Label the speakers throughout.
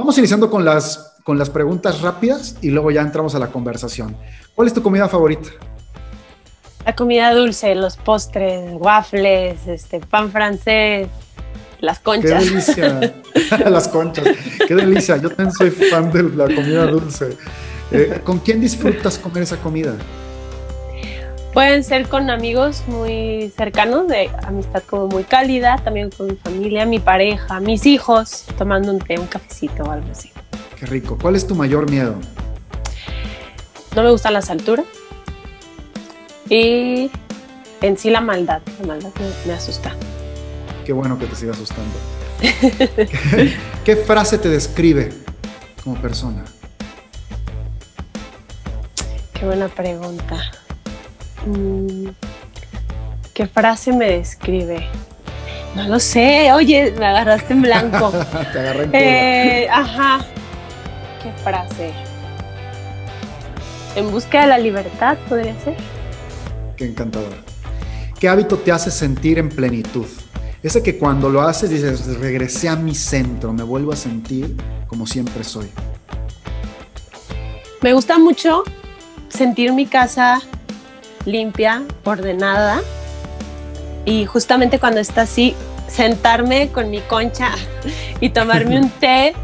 Speaker 1: Vamos iniciando con las, con las preguntas rápidas y luego ya entramos a la conversación. ¿Cuál es tu comida favorita?
Speaker 2: La comida dulce, los postres, waffles, este, pan francés, las conchas.
Speaker 1: Qué delicia. las conchas. Qué delicia. Yo también soy fan de la comida dulce. Eh, ¿Con quién disfrutas comer esa comida?
Speaker 2: Pueden ser con amigos muy cercanos, de amistad como muy cálida, también con mi familia, mi pareja, mis hijos, tomando un té, un cafecito o algo así.
Speaker 1: Qué rico. ¿Cuál es tu mayor miedo?
Speaker 2: No me gustan las alturas. Y en sí la maldad. La maldad me, asusta.
Speaker 1: Qué bueno que te siga asustando. ¿Qué, frase te describe como persona?
Speaker 2: Qué buena pregunta. Mm, ¿Qué frase me describe? No lo sé. Oye, me agarraste en blanco.
Speaker 1: Te agarré en
Speaker 2: eh, Ajá. ¿Qué frase? En busca de la libertad, podría ser.
Speaker 1: Qué encantador. ¿Qué hábito te hace sentir en plenitud? Ese que cuando lo haces dices, regresé a mi centro, me vuelvo a sentir como siempre soy.
Speaker 2: Me gusta mucho sentir mi casa limpia, ordenada. Y justamente cuando está así, sentarme con mi concha y tomarme un té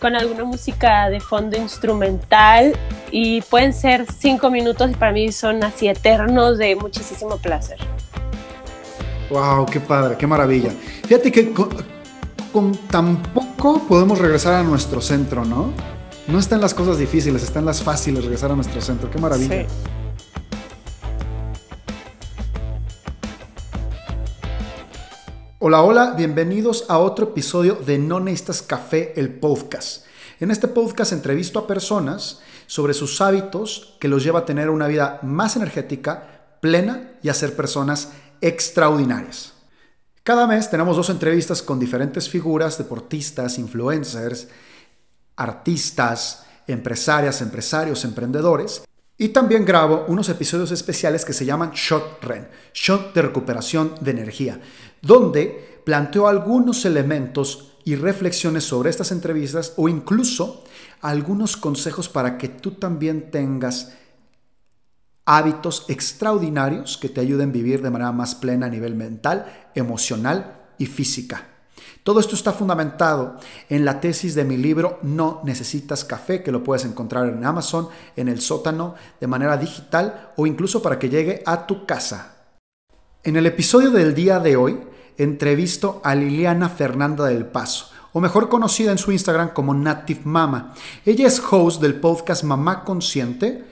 Speaker 2: con alguna música de fondo instrumental y pueden ser cinco minutos y para mí son así eternos de muchísimo placer.
Speaker 1: Wow, qué padre, qué maravilla. Fíjate que con, tan poco podemos regresar a nuestro centro, ¿no? No están las cosas difíciles, están las fáciles regresar a nuestro centro. Qué maravilla. Hola, hola, bienvenidos a otro episodio de No Necesitas Café, el podcast. En este podcast entrevisto a personas sobre sus hábitos que los lleva a tener una vida más energética, plena y a ser personas extraordinarias. Cada mes tenemos dos entrevistas con diferentes figuras, deportistas, influencers, artistas, empresarias, empresarios, emprendedores. Y también grabo unos episodios especiales que se llaman Shot REN, Shot de recuperación de energía, donde planteo algunos elementos y reflexiones sobre estas entrevistas o incluso algunos consejos para que tú también tengas hábitos extraordinarios que te ayuden a vivir de manera más plena a nivel mental, emocional y física. Todo esto está fundamentado en la tesis de mi libro No necesitas café, que lo puedes encontrar en Amazon, en el sótano, de manera digital o incluso para que llegue a tu casa. En el episodio del día de hoy entrevisto a Liliana Fernanda del Paso, o mejor conocida en su Instagram como Native Mama. Ella es host del podcast Mamá Consciente.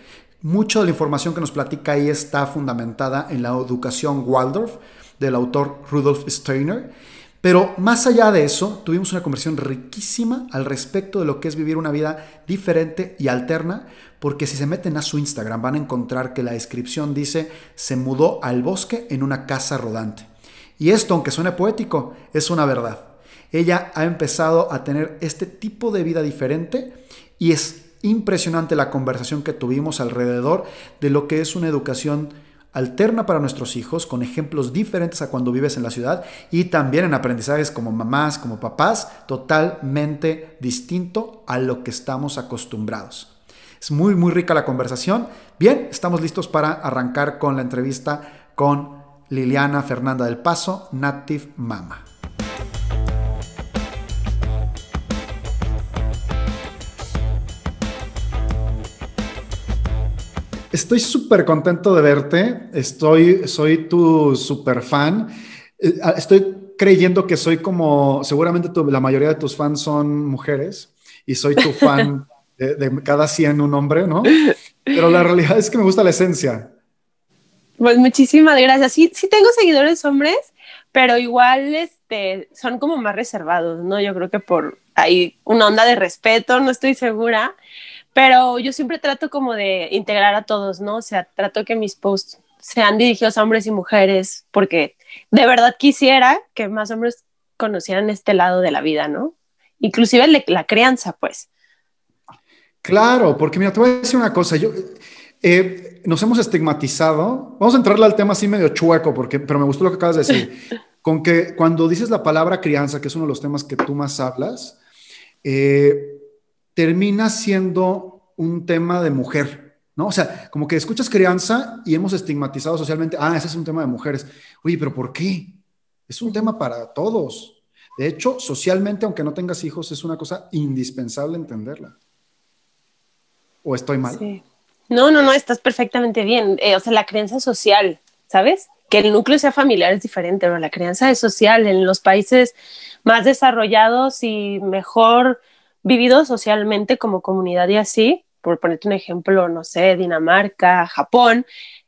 Speaker 1: Mucha de la información que nos platica ahí está fundamentada en la educación Waldorf del autor Rudolf Steiner. Pero más allá de eso, tuvimos una conversación riquísima al respecto de lo que es vivir una vida diferente y alterna, porque si se meten a su Instagram van a encontrar que la descripción dice se mudó al bosque en una casa rodante. Y esto, aunque suene poético, es una verdad. Ella ha empezado a tener este tipo de vida diferente y es impresionante la conversación que tuvimos alrededor de lo que es una educación alterna para nuestros hijos, con ejemplos diferentes a cuando vives en la ciudad y también en aprendizajes como mamás, como papás, totalmente distinto a lo que estamos acostumbrados. Es muy, muy rica la conversación. Bien, estamos listos para arrancar con la entrevista con Liliana Fernanda del Paso, Native Mama. Estoy súper contento de verte. Estoy, soy tu súper fan. Eh, ah, estoy creyendo que soy como, seguramente la mayoría de tus fans son mujeres y soy tu fan de, de, cada 100 un hombre, ¿no? Pero la realidad es que me gusta la esencia.
Speaker 2: Pues muchísimas gracias. Sí, sí tengo seguidores hombres, pero igual este, son como más reservados, ¿no? Yo creo que por ahí una onda de respeto, no estoy segura, pero yo siempre trato como de integrar a todos, ¿no? O sea, trato que mis posts sean dirigidos a hombres y mujeres, porque de verdad quisiera que más hombres conocieran este lado de la vida, ¿no? Inclusive la crianza, pues.
Speaker 1: Claro, porque mira, te voy a decir una cosa, yo eh, nos hemos estigmatizado. Vamos a entrarle al tema así medio chueco, porque, pero me gustó lo que acabas de decir. Con que cuando dices la palabra crianza, que es uno de los temas que tú más hablas, eh, termina siendo un tema de mujer, ¿no? O sea, como que escuchas crianza y hemos estigmatizado socialmente, ah, ese es un tema de mujeres. Oye, pero ¿por qué? Es un tema para todos. De hecho, socialmente, aunque no tengas hijos, es una cosa indispensable entenderla. ¿O estoy mal? Sí.
Speaker 2: No, no, no, estás perfectamente bien. Eh, o sea, la creencia social, ¿sabes? Que el núcleo sea familiar es diferente, pero la crianza es social. En los países más desarrollados y mejor vividos socialmente como comunidad y así, por ponerte un ejemplo, no sé, Dinamarca, Japón,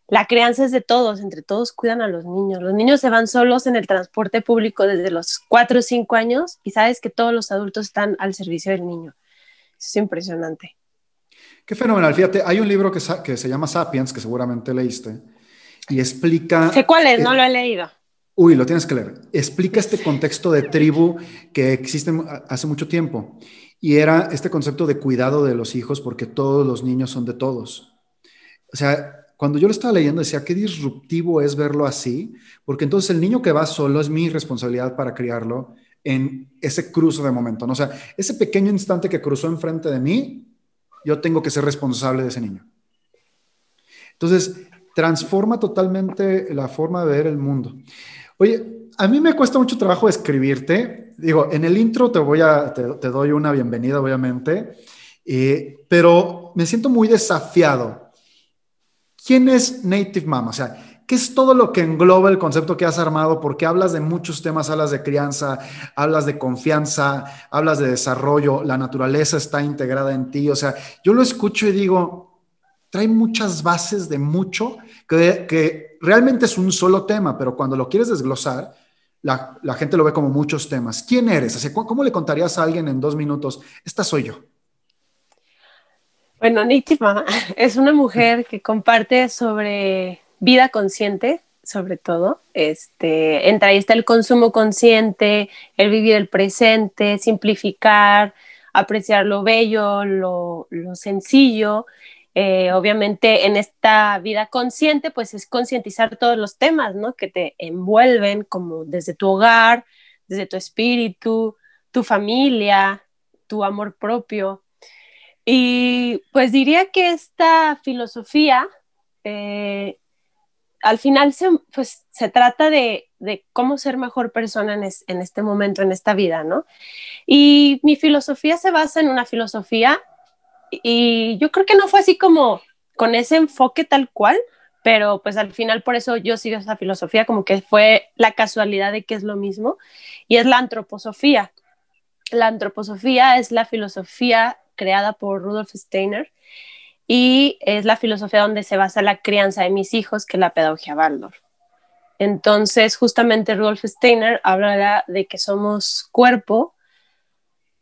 Speaker 2: la crianza es de todos, entre todos cuidan a los niños. Los niños se van solos en el transporte público desde los 4 o 5 años y sabes que todos los adultos están al servicio del niño. es impresionante.
Speaker 1: Qué fenomenal. Fíjate, hay un libro que, que se llama Sapiens, que seguramente leíste, y explica...
Speaker 2: Sé cuál es, no lo he leído.
Speaker 1: Uy, lo tienes que leer. Explica este contexto de tribu que existe hace mucho tiempo. Y era este concepto de cuidado de los hijos porque todos los niños son de todos. O sea, cuando yo lo estaba leyendo decía, qué disruptivo es verlo así, porque entonces el niño que va solo es mi responsabilidad para criarlo en ese cruce de momento. ¿no? O sea, ese pequeño instante que cruzó enfrente de mí, yo tengo que ser responsable de ese niño. Entonces, transforma totalmente la forma de ver el mundo. Oye, a mí me cuesta mucho trabajo escribirte. Digo, en el intro te voy a, te, doy una bienvenida, obviamente, eh, pero me siento muy desafiado ¿Quién es Native Mama? O sea, ¿qué es todo lo que engloba el concepto que has armado? Porque hablas de muchos temas, hablas de crianza, hablas de confianza, hablas de desarrollo, la naturaleza está integrada en ti. O sea, yo lo escucho y digo, trae muchas bases de mucho que, realmente es un solo tema, pero cuando lo quieres desglosar, la, gente lo ve como muchos temas. ¿Quién eres? ¿Cómo le contarías a alguien en dos minutos? Esta soy yo.
Speaker 2: Bueno, Nitima es una mujer que comparte sobre vida consciente, sobre todo. Este, entre ahí está el consumo consciente, el vivir el presente, simplificar, apreciar lo bello, lo, sencillo. Eh, obviamente en esta vida consciente, pues es concientizar todos los temas, ¿no? Que te envuelven, como desde tu hogar, desde tu espíritu, tu familia, tu amor propio. Y pues diría que esta filosofía eh, al final se, pues, se trata de, cómo ser mejor persona en, en, este momento, en esta vida, ¿no? Y mi filosofía se basa en una filosofía y yo creo que no fue así como con ese enfoque tal cual, pero pues al final por eso yo sigo esa filosofía, como que fue la casualidad de que es lo mismo, y es la antroposofía. La antroposofía es la filosofía creada por Rudolf Steiner y es la filosofía donde se basa la crianza de mis hijos, que es la pedagogía Waldorf. Entonces, justamente Rudolf Steiner habla de que somos cuerpo,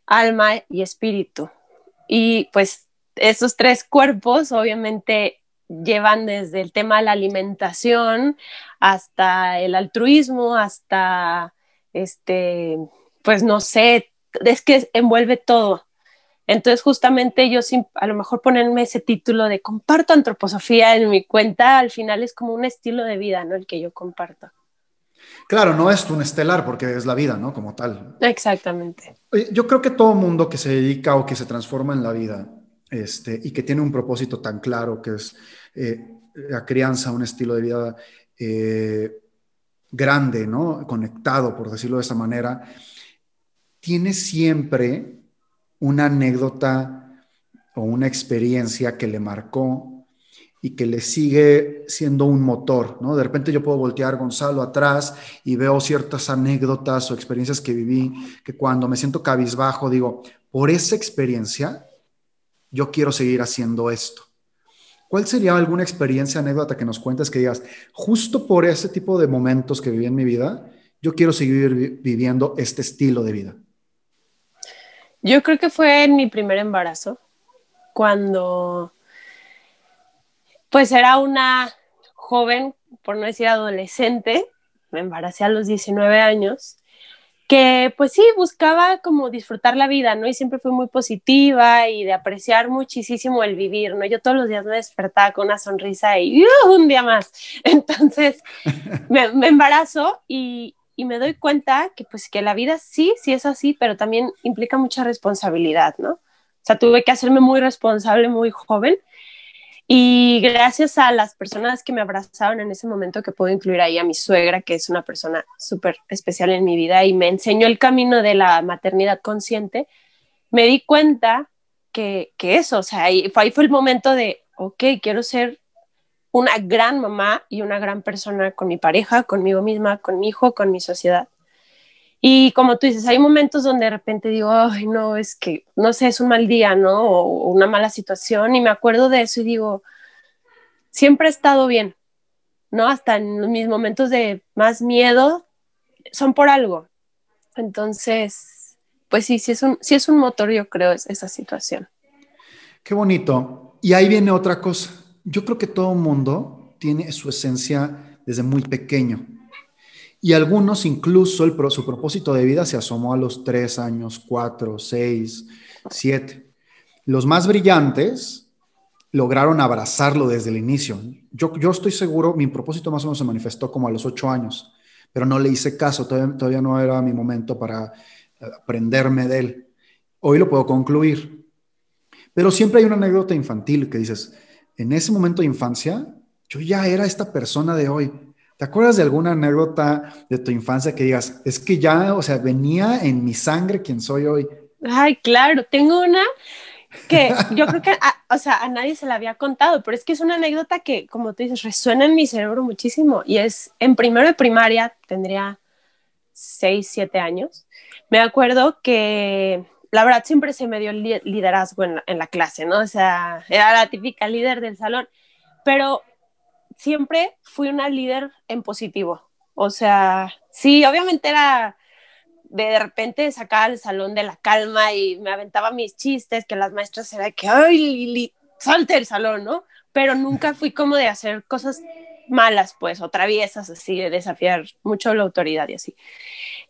Speaker 2: alma y espíritu. Y pues esos tres cuerpos obviamente llevan desde el tema de la alimentación hasta el altruismo, hasta este, pues no sé, es que envuelve todo. Entonces, justamente yo a lo mejor ponerme ese título de comparto antroposofía en mi cuenta, al final es como un estilo de vida, ¿no? El que yo comparto.
Speaker 1: Claro, no es un estelar porque es la vida, ¿no? Como tal.
Speaker 2: Exactamente.
Speaker 1: Yo creo que todo mundo que se dedica o que se transforma en la vida este, y que tiene un propósito tan claro que es eh, la crianza, un estilo de vida eh, grande, ¿no? Conectado, por decirlo de esa manera, tiene siempre una anécdota o una experiencia que le marcó y que le sigue siendo un motor, ¿no? De repente yo puedo voltear Gonzalo atrás y veo ciertas anécdotas o experiencias que viví que cuando me siento cabizbajo digo, por esa experiencia yo quiero seguir haciendo esto. ¿Cuál sería alguna experiencia, anécdota que nos cuentes que digas, justo por ese tipo de momentos que viví en mi vida, yo quiero seguir viviendo este estilo de vida?
Speaker 2: Yo creo que fue en mi primer embarazo, cuando pues era una joven, por no decir adolescente, me embaracé a los 19 años, que pues sí, buscaba como disfrutar la vida, ¿no? Y siempre fui muy positiva y de apreciar muchísimo el vivir, ¿no? Yo todos los días me despertaba con una sonrisa y ¡uh! un día más. Entonces me, me embarazo y, y me doy cuenta que pues que la vida sí, sí es así, pero también implica mucha responsabilidad, ¿no? O sea, tuve que hacerme muy responsable muy joven. Y gracias a las personas que me abrazaron en ese momento, que puedo incluir ahí a mi suegra, que es una persona súper especial en mi vida y me enseñó el camino de la maternidad consciente, me di cuenta que, que eso, o sea, ahí fue, ahí fue el momento de, ok, quiero ser una gran mamá y una gran persona con mi pareja, conmigo misma, con mi hijo, con mi sociedad. Y como tú dices, hay momentos donde de repente digo, ay, no, es que, no sé, es un mal día, ¿no? O una mala situación y me acuerdo de eso y digo, siempre he estado bien, ¿no? Hasta en mis momentos de más miedo son por algo. Entonces, pues sí, sí es un, sí es un motor, yo creo, esa situación.
Speaker 1: Qué bonito. Y ahí viene otra cosa. Yo creo que todo mundo tiene su esencia desde muy pequeño. Y algunos incluso su propósito de vida se asomó a los tres años, cuatro, seis, siete. Los más brillantes lograron abrazarlo desde el inicio. Yo, yo estoy seguro, mi propósito más o menos se manifestó como a los ocho años, pero no le hice caso, todavía, todavía no era mi momento para eh, aprenderme de él. Hoy lo puedo concluir. Pero siempre hay una anécdota infantil que dices, en ese momento de infancia, yo ya era esta persona de hoy ¿Te acuerdas de alguna anécdota de tu infancia que digas, es que ya, o sea, venía en mi sangre quien soy hoy?
Speaker 2: Ay, claro, tengo una que yo creo que, a, o sea, a nadie se la había contado, pero es que es una anécdota que, como tú dices, resuena en mi cerebro muchísimo. Y es, en primero de primaria, tendría seis, siete años, me acuerdo que la verdad siempre se me dio el liderazgo en la clase, ¿no? O sea, era la típica líder del salón, pero siempre fui una líder en positivo. O sea, sí, obviamente era de, repente sacar el salón de la calma y me aventaba mis chistes, que las maestras eran que, ay, Lili, salte el salón, ¿no? Pero nunca fui como de hacer cosas malas, pues, o traviesas, así, de desafiar mucho la autoridad y así.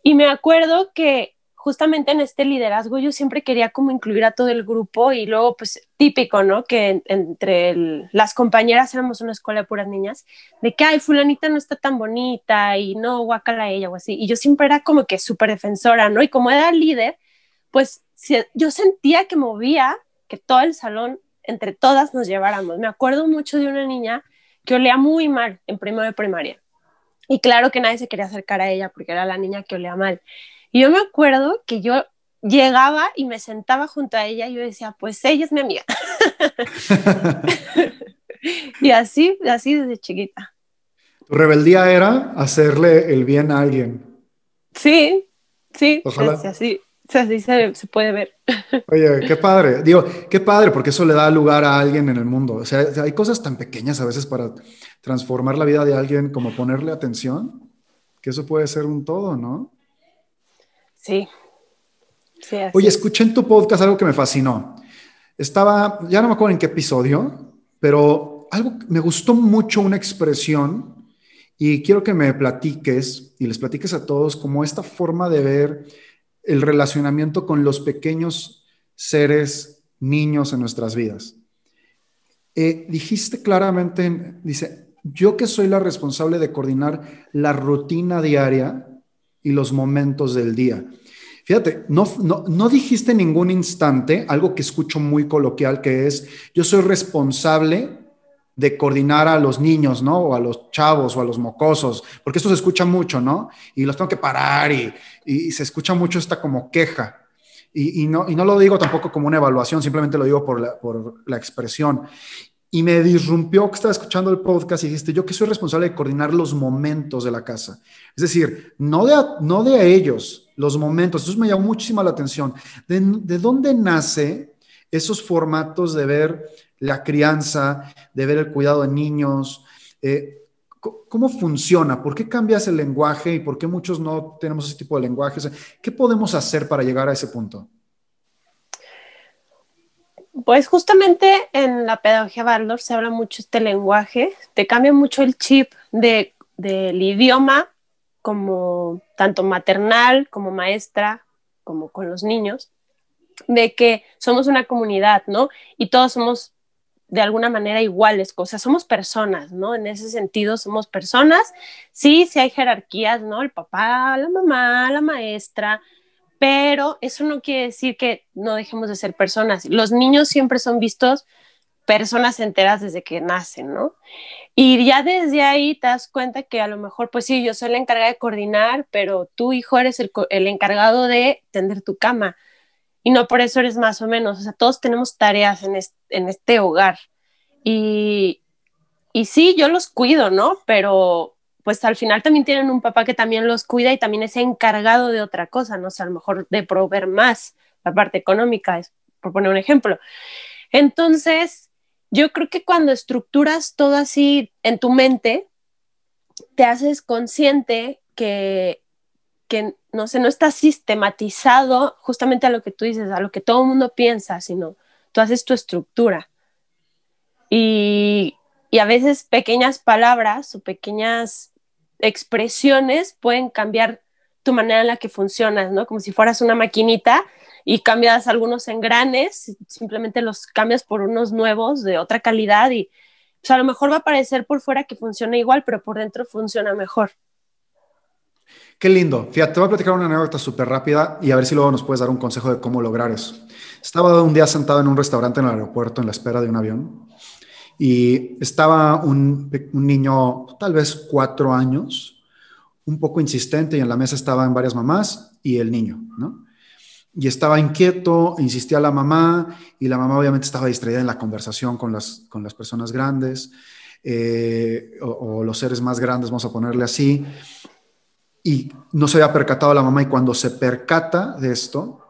Speaker 2: Y me acuerdo que justamente en este liderazgo yo siempre quería como incluir a todo el grupo y luego pues típico, ¿no? Que entre las compañeras éramos una escuela de puras niñas, de que, ay, fulanita no está tan bonita y no, guacala ella o así. Y yo siempre era como que súper defensora, ¿no? Y como era líder, pues yo sentía que movía que todo el salón, entre todas nos lleváramos. Me acuerdo mucho de una niña que olía muy mal en primero de primaria. Y claro que nadie se quería acercar a ella porque era la niña que olía mal. Y yo me acuerdo que yo llegaba y me sentaba junto a ella y yo decía, pues ella es mi amiga. y así, así desde chiquita.
Speaker 1: Tu rebeldía era hacerle el bien a alguien.
Speaker 2: Sí, sí, así, así se, se, puede ver.
Speaker 1: Oye, qué padre. Digo, qué padre, porque eso le da lugar a alguien en el mundo. O sea, hay cosas tan pequeñas a veces para transformar la vida de alguien como ponerle atención, que eso puede ser un todo, ¿no?
Speaker 2: Sí.
Speaker 1: Oye, escuché en tu podcast algo que me fascinó. Estaba, ya no me acuerdo en qué episodio, pero algo me gustó mucho una expresión y quiero que me platiques y les platiques a todos como esta forma de ver el relacionamiento con los pequeños seres, niños en nuestras vidas. Eh, dijiste claramente, dice, yo que soy la responsable de coordinar la rutina diaria y los momentos del día. Fíjate, no, no, dijiste en ningún instante algo que escucho muy coloquial, que es, yo soy responsable de coordinar a los niños, ¿no? O a los chavos o a los mocosos, porque esto se escucha mucho, ¿no? Y los tengo que parar y, y se escucha mucho esta como queja. Y, y, no, y no lo digo tampoco como una evaluación, simplemente lo digo por la, por la expresión y me disrumpió que estaba escuchando el podcast y dijiste, yo que soy responsable de coordinar los momentos de la casa. Es decir, no de, no de ellos, los momentos. Eso me llamó muchísimo la atención. ¿De, ¿De, dónde nace esos formatos de ver la crianza, de ver el cuidado de niños? Eh, ¿Cómo funciona? ¿Por qué cambias el lenguaje y por qué muchos no tenemos ese tipo de lenguajes? ¿Qué podemos hacer para llegar a ese punto?
Speaker 2: Pues justamente en la pedagogía Baldor se habla mucho este lenguaje, te cambia mucho el chip de, del idioma como tanto maternal como maestra, como con los niños, de que somos una comunidad, ¿no? Y todos somos de alguna manera iguales, o sea, somos personas, ¿no? En ese sentido somos personas, sí, sí hay jerarquías, ¿no? El papá, la mamá, la maestra, pero eso no quiere decir que no dejemos de ser personas. Los niños siempre son vistos personas enteras desde que nacen, ¿no? Y ya desde ahí te das cuenta que a lo mejor, pues sí, yo soy la encargada de coordinar, pero tu hijo eres el, el encargado de tender tu cama. Y no por eso eres más o menos. O sea, todos tenemos tareas en este, en este hogar. Y, y sí, yo los cuido, ¿no? Pero pues al final también tienen un papá que también los cuida y también es encargado de otra cosa, no sé, a lo mejor de proveer más la parte económica, es, por poner un ejemplo. Entonces, yo creo que cuando estructuras todo así en tu mente, te haces consciente que, que no sé, no está sistematizado justamente a lo que tú dices, a lo que todo el mundo piensa, sino tú haces tu estructura. Y, y a veces pequeñas palabras o pequeñas expresiones pueden cambiar tu manera en la que funcionas, ¿no? Como si fueras una maquinita y cambias algunos engranes, simplemente los cambias por unos nuevos de otra calidad y a lo mejor va a parecer por fuera que funciona igual, pero por dentro funciona mejor.
Speaker 1: Qué lindo. Fíjate, te voy a platicar una anécdota súper rápida y a ver si luego nos puedes dar un consejo de cómo lograr eso. Estaba un día sentado en un restaurante en el aeropuerto en la espera de un avión y estaba un, niño, tal vez cuatro años, un poco insistente y en la mesa estaban varias mamás y el niño, ¿no? Y estaba inquieto, insistía la mamá y la mamá obviamente estaba distraída en la conversación con las, con las personas grandes eh, o, los seres más grandes, vamos a ponerle así. Y no se había percatado la mamá y cuando se percata de esto,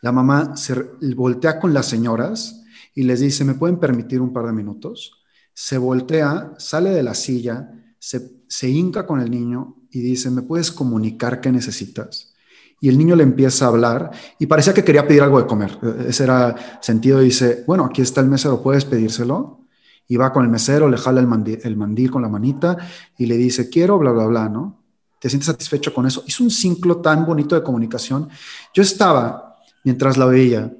Speaker 1: la mamá se voltea con las señoras y les dice, ¿me pueden permitir un par de minutos? Se voltea, sale de la silla, se, se hinca con el niño y dice, ¿me puedes comunicar qué necesitas? Y el niño le empieza a hablar y parecía que quería pedir algo de comer. Ese era sentido. Dice, bueno, aquí está el mesero, ¿puedes pedírselo? Y va con el mesero, le jala el mandil, el mandil con la manita y le dice, quiero, bla, bla, bla, ¿no? ¿Te sientes satisfecho con eso? Hizo un ciclo tan bonito de comunicación. Yo estaba, mientras la veía,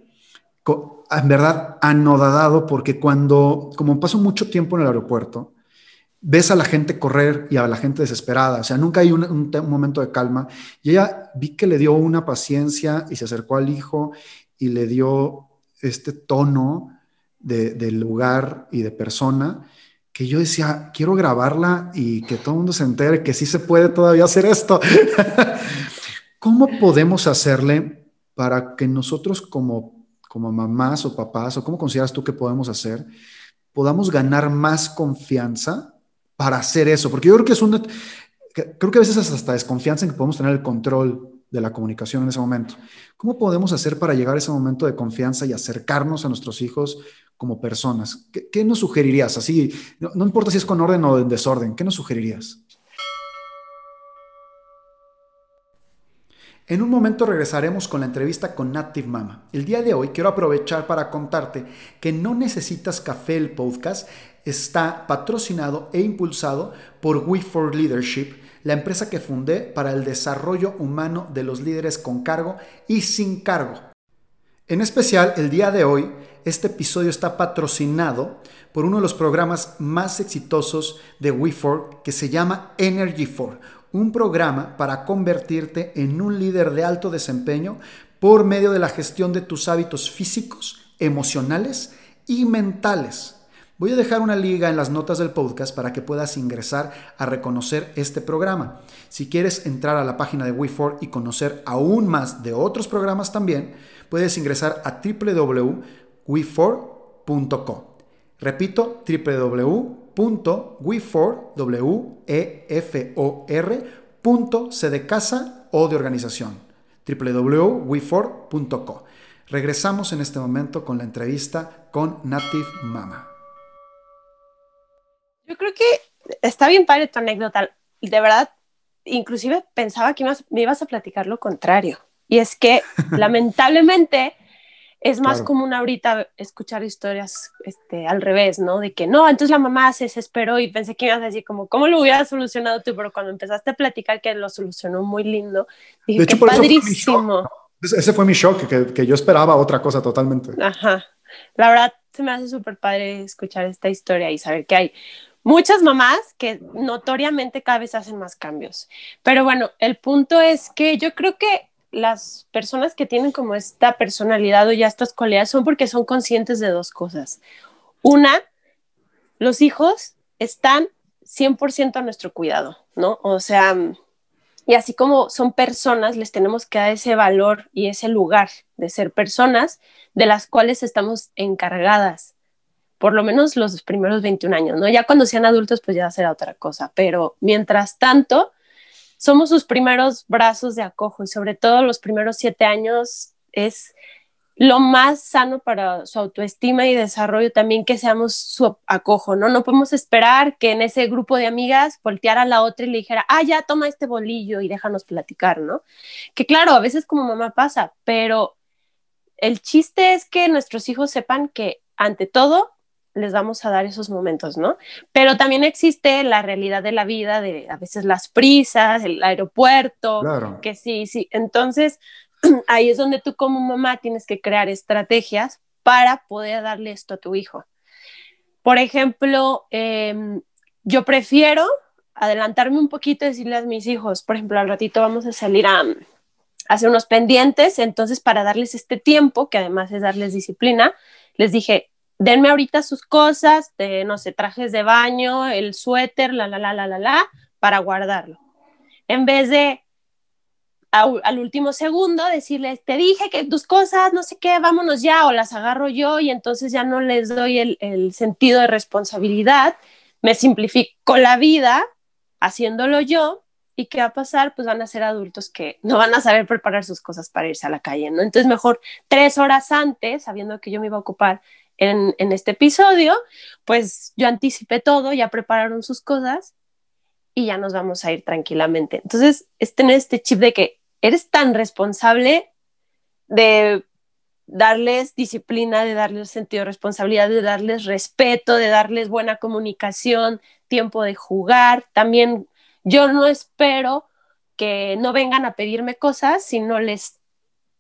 Speaker 1: en verdad anodadado porque cuando, como paso mucho tiempo en el aeropuerto, ves a la gente correr y a la gente desesperada, o sea, nunca hay un, momento de calma. Y ella vi que le dio una paciencia y se acercó al hijo y le dio este tono de, de lugar y de persona que yo decía, quiero grabarla y que todo el mundo se entere que sí se puede todavía hacer esto. ¿Cómo podemos hacerle para que nosotros como como mamás o papás, o cómo consideras tú que podemos hacer, podamos ganar más confianza para hacer eso? Porque yo creo que es un, creo que a veces es hasta desconfianza en que podemos tener el control de la comunicación en ese momento. ¿Cómo podemos hacer para llegar a ese momento de confianza y acercarnos a nuestros hijos como personas? ¿Qué, nos sugerirías? Así, no, no, importa si es con orden o en desorden, ¿qué nos sugerirías? En un momento regresaremos con la entrevista con Native Mama. El día de hoy quiero aprovechar para contarte que No Necesitas Café, el podcast, está patrocinado e impulsado por We Leadership, la empresa que fundé para el desarrollo humano de los líderes con cargo y sin cargo. En especial, el día de hoy, este episodio está patrocinado por uno de los programas más exitosos de We4 que se llama Energy 4 un programa para convertirte en un líder de alto desempeño por medio de la gestión de tus hábitos físicos, emocionales y mentales. Voy a dejar una liga en las notas del podcast para que puedas ingresar a reconocer este programa. Si quieres entrar a la página de We4 y conocer aún más de otros programas también, puedes ingresar a www.we4.com. Repito, www www.wefor.c de casa o de organización www.wefor.co. Regresamos en este momento con la entrevista con Native Mama.
Speaker 2: Yo creo que está bien padre tu anécdota. De verdad, inclusive pensaba que me ibas a platicar lo contrario. Y es que lamentablemente es más común ahorita escuchar historias este, al revés, ¿no? De que no, entonces la mamá se desesperó y pensé que ibas a decir como, ¿cómo lo hubieras solucionado tú? Pero cuando empezaste a platicar que lo solucionó muy lindo, dije, de hecho, qué padrísimo.
Speaker 1: Ese fue mi shock, que, que, yo esperaba otra cosa totalmente.
Speaker 2: Ajá. La verdad, se me hace súper padre escuchar esta historia y saber que hay muchas mamás que notoriamente cada vez hacen más cambios. Pero bueno, el punto es que yo creo que las personas que tienen como esta personalidad o ya estas cualidades son porque son conscientes de dos cosas. Una, los hijos están 100% a nuestro cuidado, ¿no? O sea, y así como son personas, les tenemos que dar ese valor y ese lugar de ser personas de las cuales estamos encargadas, por lo menos los primeros 21 años, ¿no? Ya cuando sean adultos, pues ya será otra cosa, pero mientras tanto, somos sus primeros brazos de acojo y sobre todo los primeros siete años es lo más sano para su autoestima y desarrollo también que seamos su acojo, ¿no? No podemos esperar que en ese grupo de amigas volteara a la otra y le dijera, ah, ya toma este bolillo y déjanos platicar, ¿no? Que claro, a veces como mamá pasa, pero el chiste es que nuestros hijos sepan que ante todo les vamos a dar esos momentos, ¿no? Pero también existe la realidad de la vida, de a veces las prisas, el aeropuerto, claro. que sí, sí. Entonces, ahí es donde tú como mamá tienes que crear estrategias para poder darle esto a tu hijo. Por ejemplo, em, yo prefiero adelantarme un poquito y decirle a mis hijos, por ejemplo, al ratito vamos a salir a, a hacer unos pendientes, entonces para darles este tiempo, que además es darles disciplina, les dije, denme ahorita sus cosas, de, no sé, trajes de baño, el suéter, la, la, la, la, la, la, para guardarlo. En vez de al último segundo decirles, te dije que tus cosas, no sé qué, vámonos ya, o las agarro yo y entonces ya no les doy el, el sentido de responsabilidad, me simplifico la vida haciéndolo yo ¿Y qué va a pasar? Pues van a ser adultos que no van a saber preparar sus cosas para irse a la calle, ¿no? Entonces, mejor tres horas antes, sabiendo que yo me iba a ocupar en, este episodio, pues yo anticipé todo, ya prepararon sus cosas y ya nos vamos a ir tranquilamente. Entonces, es tener este chip de que eres tan responsable de darles disciplina, de darles sentido de responsabilidad, de darles respeto, de darles buena comunicación, tiempo de jugar. También yo no espero que no vengan a pedirme cosas si no les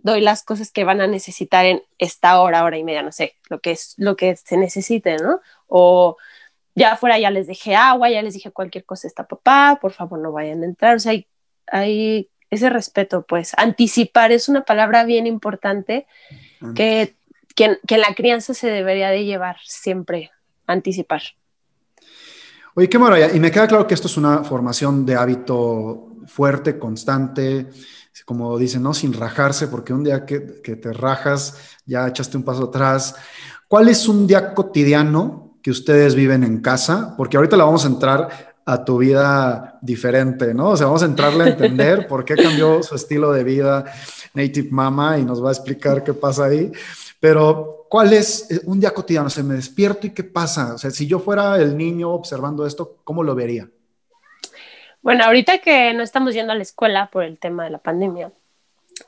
Speaker 2: doy las cosas que van a necesitar en esta hora, hora y media, no sé, lo que es lo que se necesite, ¿no? O ya afuera ya les dejé agua, ya les dije cualquier cosa está papá, por favor no vayan a entrar, o sea, hay, ese respeto, pues, anticipar es una palabra bien importante que, que, que la crianza se debería de llevar siempre, anticipar.
Speaker 1: Oye, qué maravilla. Y me queda claro que esto es una formación de hábito fuerte, constante, como dicen, ¿no? Sin rajarse, porque un día que, te rajas, ya echaste un paso atrás. ¿Cuál es un día cotidiano que ustedes viven en casa? Porque ahorita la vamos a entrar a tu vida diferente, ¿no? O sea, vamos a entrarle a entender por qué cambió su estilo de vida Native Mama y nos va a explicar qué pasa ahí. Pero, ¿cuál es un día cotidiano? O sea, me despierto y qué pasa? O sea, si yo fuera el niño observando esto, ¿cómo lo vería?
Speaker 2: Bueno, ahorita que no estamos yendo a la escuela por el tema de la pandemia,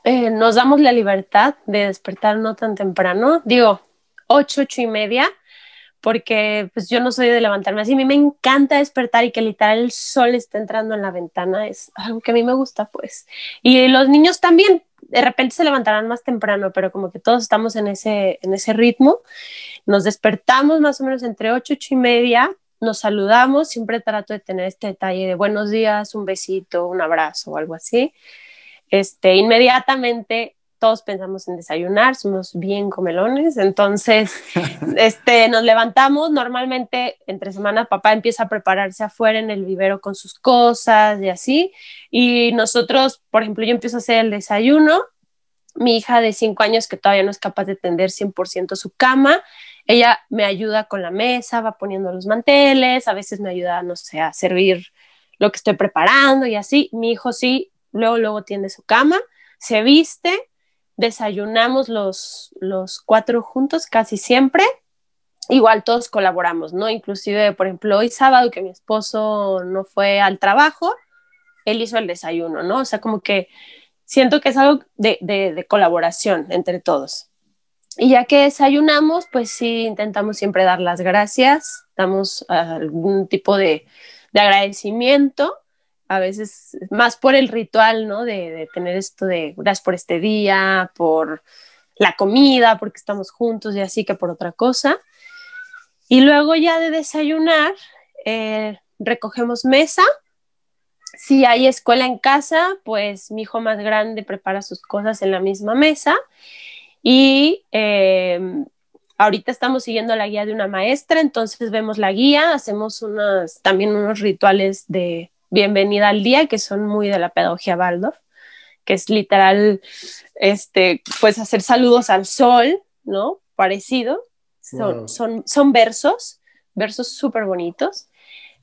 Speaker 2: eh, nos damos la libertad de despertar no tan temprano, digo, ocho, ocho y media, porque pues yo no soy de levantarme así, a mí me encanta despertar y que literal el sol esté entrando en la ventana, es algo que a mí me gusta, pues. Y los niños también, de repente se levantarán más temprano, pero como que todos estamos en ese, en ese ritmo, nos despertamos más o menos entre ocho, ocho y media, nos saludamos, siempre trato de tener este detalle de buenos días, un besito, un abrazo o algo así. Este, inmediatamente todos pensamos en desayunar, somos bien comelones, entonces este, nos levantamos, normalmente entre semanas papá empieza a prepararse afuera en el vivero con sus cosas y así, y nosotros, por ejemplo, yo empiezo a hacer el desayuno, mi hija de cinco años que todavía no es capaz de tender 100% su cama, ella me ayuda con la mesa, va poniendo los manteles, a veces me ayuda, no sé, a servir lo que estoy preparando y así. Mi hijo sí, luego, luego tiende su cama, se viste, desayunamos los, los cuatro juntos casi siempre. Igual todos colaboramos, ¿no? Inclusive, por ejemplo, hoy sábado que mi esposo no fue al trabajo, él hizo el desayuno, ¿no? O sea, como que siento que es algo de, de colaboración entre todos. Y ya que desayunamos, pues sí, intentamos siempre dar las gracias, damos algún tipo de, de agradecimiento, a veces más por el ritual, ¿no? De, de, tener esto de gracias por este día, por la comida, porque estamos juntos y así que por otra cosa. Y luego ya de desayunar, eh, recogemos mesa, Si hay escuela en casa, pues mi hijo más grande prepara sus cosas en la misma mesa y em, ahorita estamos siguiendo la guía de una maestra, entonces vemos la guía, hacemos unos, también unos rituales de bienvenida al día que son muy de la pedagogía Waldorf, que es literal, este, pues hacer saludos al sol, ¿no? Parecido, son, son, son versos, versos súper bonitos.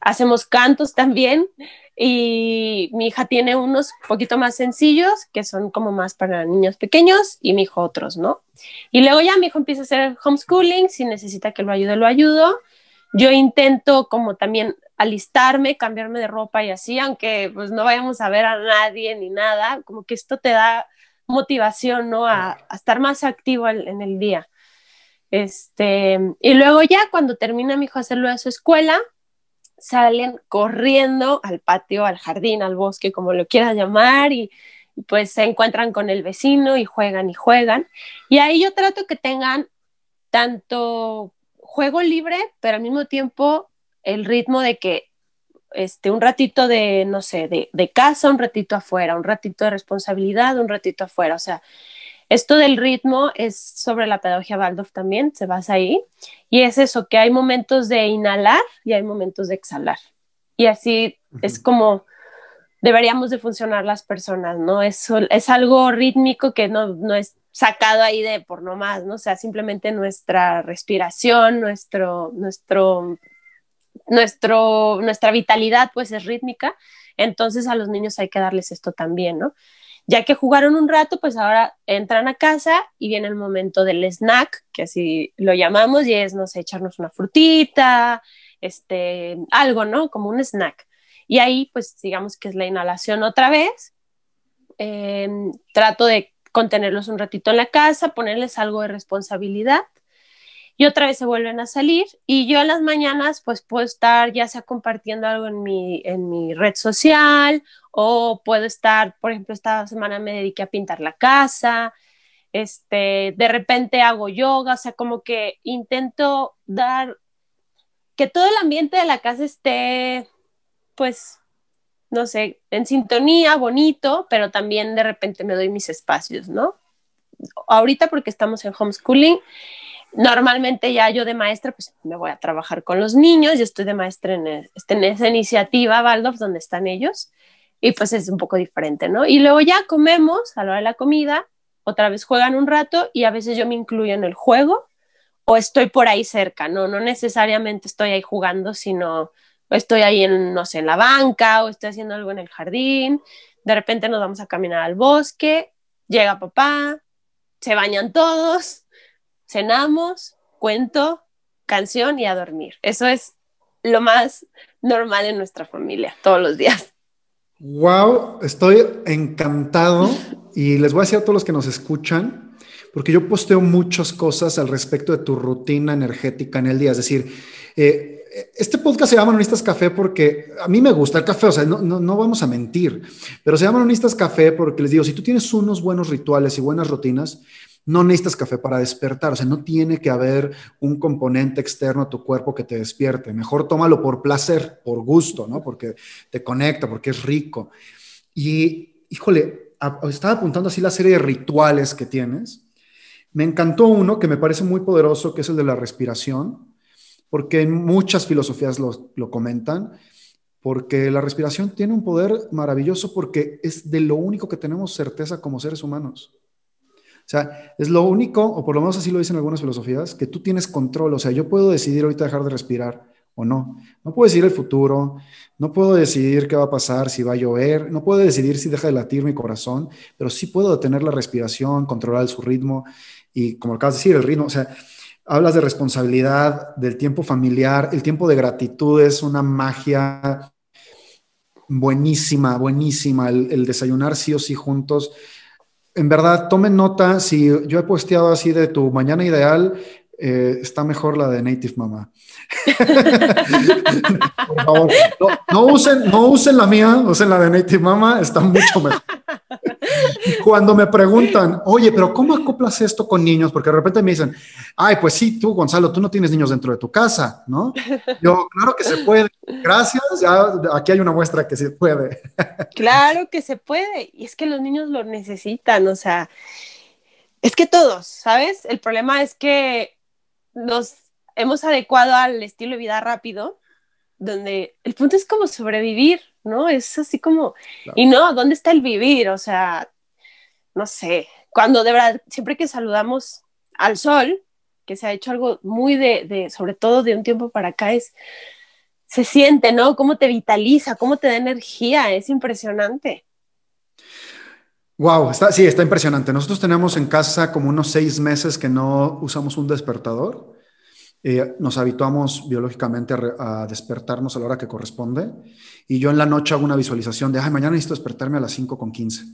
Speaker 2: Hacemos cantos también y mi hija tiene unos poquito más sencillos que son como más para niños pequeños y mi hijo otros, ¿no? Y luego ya mi hijo empieza a hacer homeschooling, si necesita que lo ayude, lo ayudo. Yo intento como también alistarme, cambiarme de ropa y así, aunque pues no vayamos a ver a nadie ni nada, como que esto te da motivación, ¿no? A, estar más activo en el día. Este, y luego ya cuando termina mi hijo hacerlo de su escuela, salen corriendo al patio, al jardín, al bosque, como lo quiera llamar, y, pues se encuentran con el vecino y juegan y juegan. Y ahí yo trato que tengan tanto juego libre, pero al mismo tiempo el ritmo de que este, un ratito de, no sé, de, de casa, un ratito afuera, un ratito de responsabilidad, un ratito afuera. O sea, esto del ritmo es sobre la pedagogía Waldorf también, se basa ahí, y es eso, que hay momentos de inhalar y hay momentos de exhalar. Y así es como deberíamos de funcionar las personas, ¿no? Es, es algo rítmico que no, no es sacado ahí de por nomás, ¿no? O sea, simplemente nuestra respiración, nuestro, nuestro, nuestro, nuestra vitalidad, pues es rítmica. Entonces a los niños hay que darles esto también, ¿no? Ya que jugaron un rato, pues ahora entran a casa y viene el momento del snack, que así lo llamamos, y es, no sé, echarnos una frutita, este, algo, ¿no? Como un snack. Y ahí, pues digamos que es la inhalación otra vez. Em, trato de contenerlos un ratito en la casa, ponerles algo de responsabilidad y otra vez se vuelven a salir y yo en las mañanas pues puedo estar ya sea compartiendo algo en mi, en mi red social o puedo estar, por ejemplo, esta semana me dediqué a pintar la casa, este, de repente hago yoga, o sea, como que intento dar que todo el ambiente de la casa esté pues no sé, en sintonía, bonito, pero también de repente me doy mis espacios, ¿no? Ahorita porque estamos en homeschooling, Normalmente ya yo de maestra, pues me voy a trabajar con los niños, yo estoy de maestra en, este, en esa iniciativa Waldorf donde están ellos y pues es un poco diferente, ¿no? Y luego ya comemos a la hora de la comida, otra vez juegan un rato y a veces yo me incluyo en el juego o estoy por ahí cerca, ¿no? No necesariamente estoy ahí jugando, sino estoy ahí en, no sé, en la banca o estoy haciendo algo en el jardín, de repente nos vamos a caminar al bosque, llega papá, se bañan todos, cenamos, cuento, canción y a dormir. Eso es lo más normal en nuestra familia, todos los días.
Speaker 1: Wow, estoy encantado y les voy a decir a todos los que nos escuchan, porque yo posteo muchas cosas al respecto de tu rutina energética en el día. Es decir, eh, este podcast se llama Nonistas Café porque a mí me gusta el café, o sea, no, no, no, vamos a mentir, pero se llama Nonistas Café porque les digo, si tú tienes unos buenos rituales y buenas rutinas, no necesitas café para despertar, o sea, no tiene que haber un componente externo a tu cuerpo que te despierte. Mejor tómalo por placer, por gusto, ¿no? Porque te conecta, porque es rico. Y, híjole, estaba apuntando así la serie de rituales que tienes. Me encantó uno que me parece muy poderoso, que es el de la respiración, porque en muchas filosofías lo, lo comentan, porque la respiración tiene un poder maravilloso porque es de lo único que tenemos certeza como seres humanos. O sea, es lo único, o por lo menos así lo dicen algunas filosofías, que tú tienes control. O sea, yo puedo decidir ahorita dejar de respirar o no. No puedo decidir el futuro, no puedo decidir qué va a pasar, si va a llover, no puedo decidir si deja de latir mi corazón, pero sí puedo detener la respiración, controlar su ritmo y, como acabas de decir, el ritmo. O sea, hablas de responsabilidad, del tiempo familiar, el tiempo de gratitud es una magia buenísima, buenísima. El, el desayunar sí o sí juntos en verdad, tomen nota, si yo he posteado así de tu mañana ideal, eh, está mejor la de Native Mama. Por favor, no, usen, no usen la mía, usen la de Native Mama, está mucho mejor. Cuando me preguntan, oye, pero ¿cómo acoplas esto con niños? Porque de repente me dicen, ay, pues sí, tú, Gonzalo, tú no tienes niños dentro de tu casa, ¿no? Yo, claro que se puede. Gracias, ya aquí hay una muestra que se puede.
Speaker 2: Claro que se puede. Y es que los niños lo necesitan, o sea, es que todos, ¿sabes? El problema es que nos hemos adecuado al estilo de vida rápido, donde el punto es como sobrevivir, ¿no? Es así como, y no, ¿dónde está el vivir? O sea, no sé, cuando de verdad, siempre que saludamos al sol, que se ha hecho algo muy de, de, sobre todo de un tiempo para acá, es, se siente, ¿no? Cómo te vitaliza, cómo te da energía, es impresionante.
Speaker 1: Wow, está, sí, está impresionante. Nosotros tenemos en casa como unos seis meses que no usamos un despertador. Eh, nos habituamos biológicamente a, despertarnos a la hora que corresponde. Y yo en la noche hago una visualización de, ay, mañana necesito despertarme a las 5 con 15.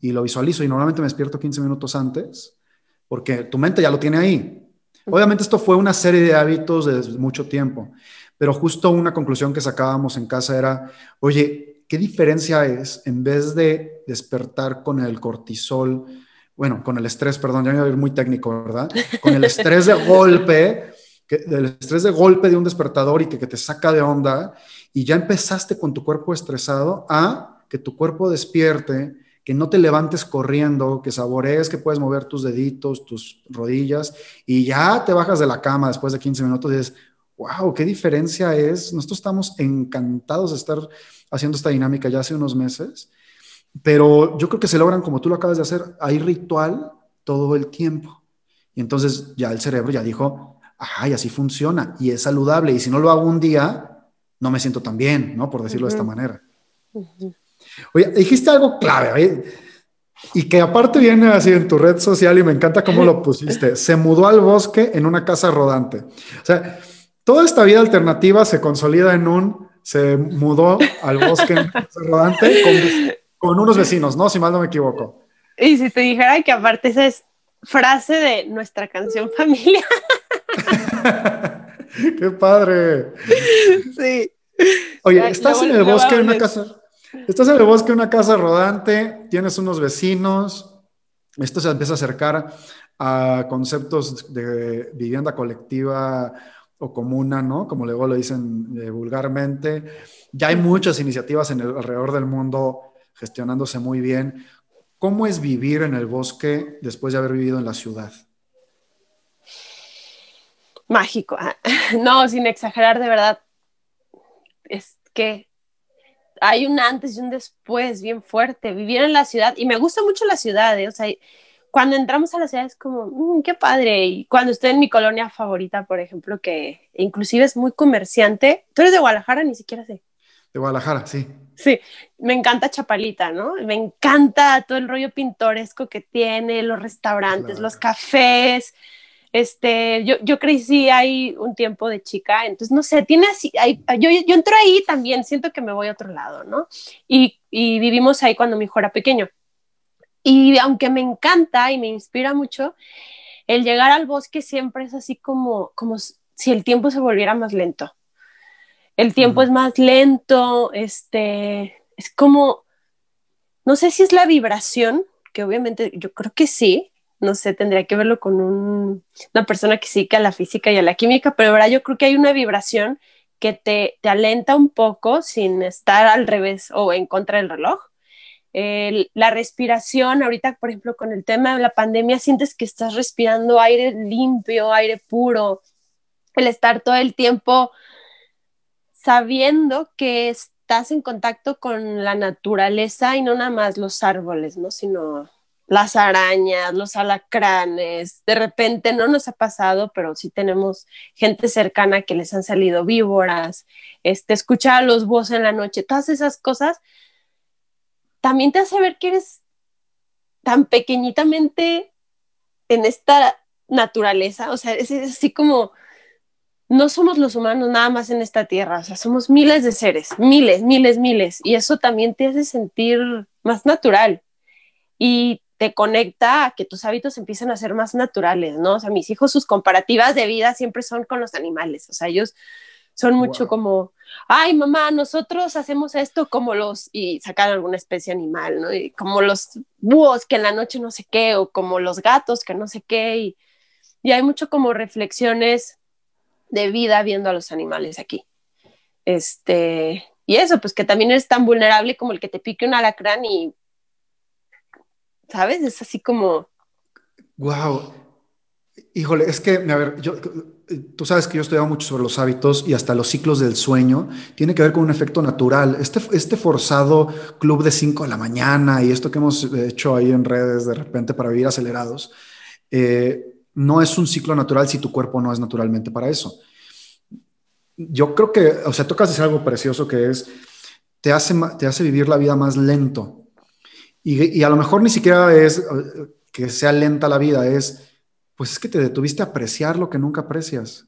Speaker 1: Y lo visualizo y normalmente me despierto 15 minutos antes porque tu mente ya lo tiene ahí. Obviamente esto fue una serie de hábitos de mucho tiempo, pero justo una conclusión que sacábamos en casa era, oye, ¿qué diferencia es en vez de despertar con el cortisol, bueno, con el estrés, perdón, ya me voy a ir muy técnico, ¿verdad? Con el estrés de golpe, que, del estrés de golpe de un despertador y que, que te saca de onda y ya empezaste con tu cuerpo estresado a que tu cuerpo despierte, que no te levantes corriendo, que saborees que puedes mover tus deditos, tus rodillas y ya te bajas de la cama después de 15 minutos y dices, wow, qué diferencia es. Nosotros estamos encantados de estar haciendo esta dinámica ya hace unos meses, pero yo creo que se logran como tú lo acabas de hacer, hay ritual todo el tiempo. Y entonces ya el cerebro ya dijo, ay, así funciona y es saludable. Y si no lo hago un día, no me siento tan bien, ¿no? Por decirlo de esta manera. Oye, dijiste algo clave, y que aparte viene así en tu red social y me encanta cómo lo pusiste. Se mudó al bosque en una casa rodante. O sea, toda esta vida alternativa se consolida en un se mudó al bosque rodante con, unos vecinos, ¿no? Si mal no me equivoco.
Speaker 2: Y si te dijera que aparte esa es frase de nuestra canción familia.
Speaker 1: ¡Qué padre!
Speaker 2: Sí.
Speaker 1: Oye, estás en el bosque en una casa. Estás en el bosque una casa rodante, tienes unos vecinos, esto se empieza a acercar a conceptos de vivienda colectiva o comuna, ¿no? Como luego lo dicen eh, vulgarmente. Ya hay muchas iniciativas en el, alrededor del mundo gestionándose muy bien. ¿Cómo es vivir en el bosque después de haber vivido en la ciudad?
Speaker 2: Mágico. Ah, no, sin exagerar, de verdad. Es que hay un antes y un después bien fuerte. Vivir en la ciudad, y me gusta mucho la ciudad, ¿eh? o sea, cuando entramos a la ciudad es como, mm, qué padre. Y cuando estoy en mi colonia favorita, por ejemplo, que inclusive es muy comerciante. Tú eres de Guadalajara, ni siquiera sé.
Speaker 1: De Guadalajara, sí.
Speaker 2: Sí, me encanta Chapalita, ¿no? Me encanta todo el rollo pintoresco que tiene, los restaurantes, los cafés. Este, yo, yo crecí ahí un tiempo de chica, entonces no sé, tiene así, yo, yo entro ahí también, siento que me voy a otro lado, ¿no? Y, y vivimos ahí cuando mi hijo era pequeño. Y aunque me encanta y me inspira mucho, el llegar al bosque siempre es así como, como si el tiempo se volviera más lento. El tiempo es más lento, este, es como, no sé si es la vibración, que obviamente yo creo que sí, no sé, tendría que verlo con una persona que sí que a la física y a la química, pero ahora yo creo que hay una vibración que te, te alenta un poco sin estar al revés o en contra del reloj la respiración, ahorita, por ejemplo, con el tema de la pandemia, sientes que estás respirando aire limpio, aire puro, el estar todo el tiempo sabiendo que estás en contacto con la naturaleza y no nada más los árboles, ¿no? Sino las arañas, los alacranes, de repente no nos ha pasado, pero sí tenemos gente cercana que les han salido víboras, este, escuchar a los voces en la noche, todas esas cosas también te hace ver que eres tan pequeñitamente en esta naturaleza, o sea, es, así como no somos los humanos nada más en esta tierra, o sea, somos miles de seres, miles, miles, miles, y eso también te hace sentir más natural y te conecta a que tus hábitos empiecen a ser más naturales, ¿no? O sea, mis hijos, sus comparativas de vida siempre son con los animales, o sea, ellos son mucho como, ay, mamá, nosotros hacemos esto como los, y sacan alguna especie animal, ¿no? Y como los búhos que en la noche no sé qué, o como los gatos que no sé qué, y, y hay mucho como reflexiones de vida viendo a los animales aquí. Este, y eso, pues que también es tan vulnerable como el que te pique un alacrán y, ¿sabes? Es así como...
Speaker 1: Wow. Híjole, es que, a ver, yo, tú sabes que yo he estudiado mucho sobre los hábitos y hasta los ciclos del sueño. Tiene que ver con un efecto natural. Este, este forzado club de 5 de la mañana y esto que hemos hecho ahí en redes de repente para vivir acelerados, eh, no es un ciclo natural si tu cuerpo no es naturalmente para eso yo creo que, o sea, tocas decir algo precioso que es, te hace, te hace vivir la vida más lento. Y, a lo mejor ni siquiera es eh, que sea lenta la vida, es, pues es que te detuviste a apreciar lo que nunca aprecias.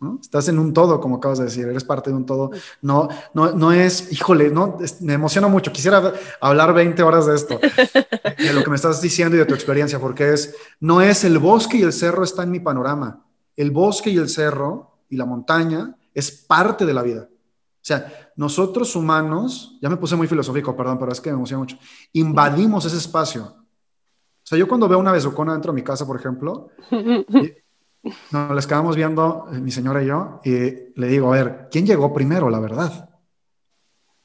Speaker 1: ¿no? Estás en un todo, como acabas de decir, eres parte de un todo. No, no, no es, híjole, no, me emociona mucho. Quisiera hablar 20 horas de esto, de lo que me estás diciendo y de tu experiencia, porque es, no es el bosque y el cerro está en mi panorama. El bosque y el cerro y la montaña es parte de la vida. O sea, nosotros humanos, ya me puse muy filosófico, perdón, pero es que me emociona mucho, invadimos ese espacio. O sea, yo cuando veo una besucona dentro de mi casa, por ejemplo, nos les quedamos viendo, eh, mi señora y yo, y le digo, a ver, ¿quién llegó primero, la verdad?